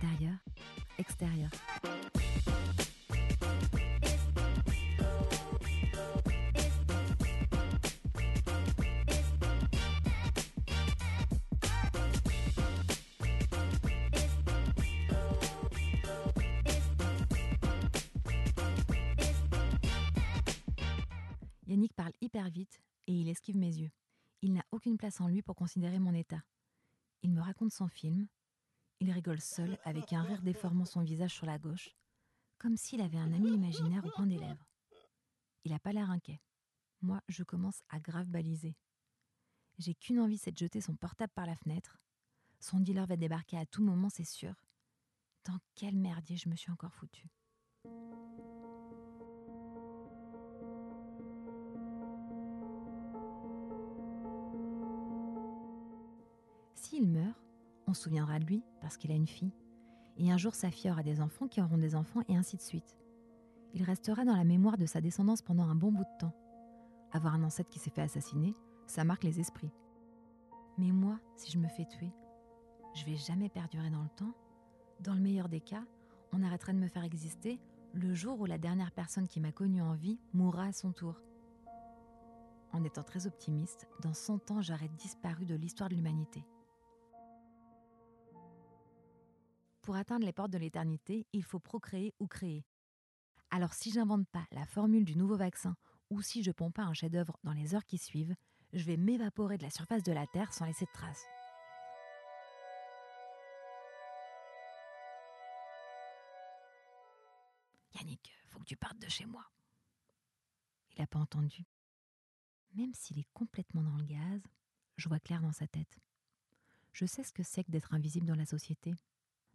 Intérieur, extérieur. Yannick parle hyper vite et il esquive mes yeux. Il n'a aucune place en lui pour considérer mon état. Il me raconte son film. Il rigole seul avec un rire déformant son visage sur la gauche, comme s'il avait un ami imaginaire au coin des lèvres. Il n'a pas l'air inquiet. Moi, je commence à grave baliser. J'ai qu'une envie, c'est de jeter son portable par la fenêtre. Son dealer va débarquer à tout moment, c'est sûr. Dans quel merdier je me suis encore foutue? On se souviendra de lui parce qu'il a une fille. Et un jour, sa fille aura des enfants qui auront des enfants et ainsi de suite. Il restera dans la mémoire de sa descendance pendant un bon bout de temps. Avoir un ancêtre qui s'est fait assassiner, ça marque les esprits. Mais moi, si je me fais tuer, je vais jamais perdurer dans le temps. Dans le meilleur des cas, on arrêtera de me faire exister le jour où la dernière personne qui m'a connue en vie mourra à son tour. En étant très optimiste, dans 100 ans, j'aurai disparu de l'histoire de l'humanité. Pour atteindre les portes de l'éternité, il faut procréer ou créer. Alors si j'invente pas la formule du nouveau vaccin ou si je pompe pas un chef-d'œuvre dans les heures qui suivent, je vais m'évaporer de la surface de la Terre sans laisser de traces. Yannick, faut que tu partes de chez moi. Il n'a pas entendu. Même s'il est complètement dans le gaz, je vois clair dans sa tête. Je sais ce que c'est que d'être invisible dans la société,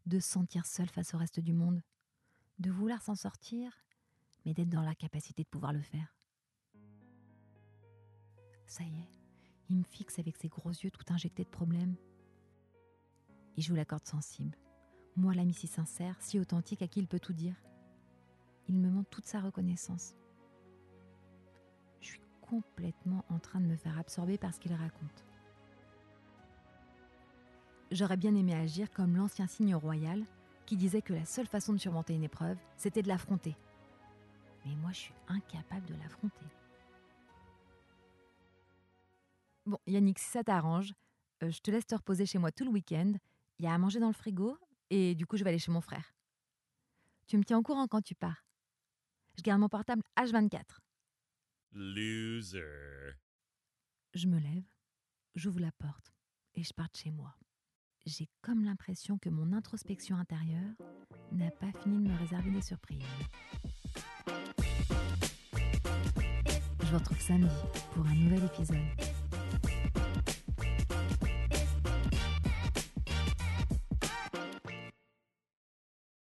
de se sentir seul face au reste du monde, de vouloir s'en sortir, mais d'être dans la capacité de pouvoir le faire. Ça y est, il me fixe avec ses gros yeux tout injectés de problèmes. Il joue la corde sensible. Moi, l'ami si sincère, si authentique à qui il peut tout dire. Il me montre toute sa reconnaissance. Je suis complètement en train de me faire absorber par ce qu'il raconte. J'aurais bien aimé agir comme l'ancien signe royal qui disait que la seule façon de surmonter une épreuve, c'était de l'affronter. Mais moi, je suis incapable de l'affronter. Bon, Yannick, si ça t'arrange, euh, je te laisse te reposer chez moi tout le week-end. Il y a à manger dans le frigo et du coup, je vais aller chez mon frère. Tu me tiens au courant quand tu pars. Je garde mon portable H24. Loser. Je me lève, j'ouvre la porte et je pars de chez moi. J'ai comme l'impression que mon introspection intérieure n'a pas fini de me réserver des surprises. Je vous retrouve samedi pour un nouvel épisode.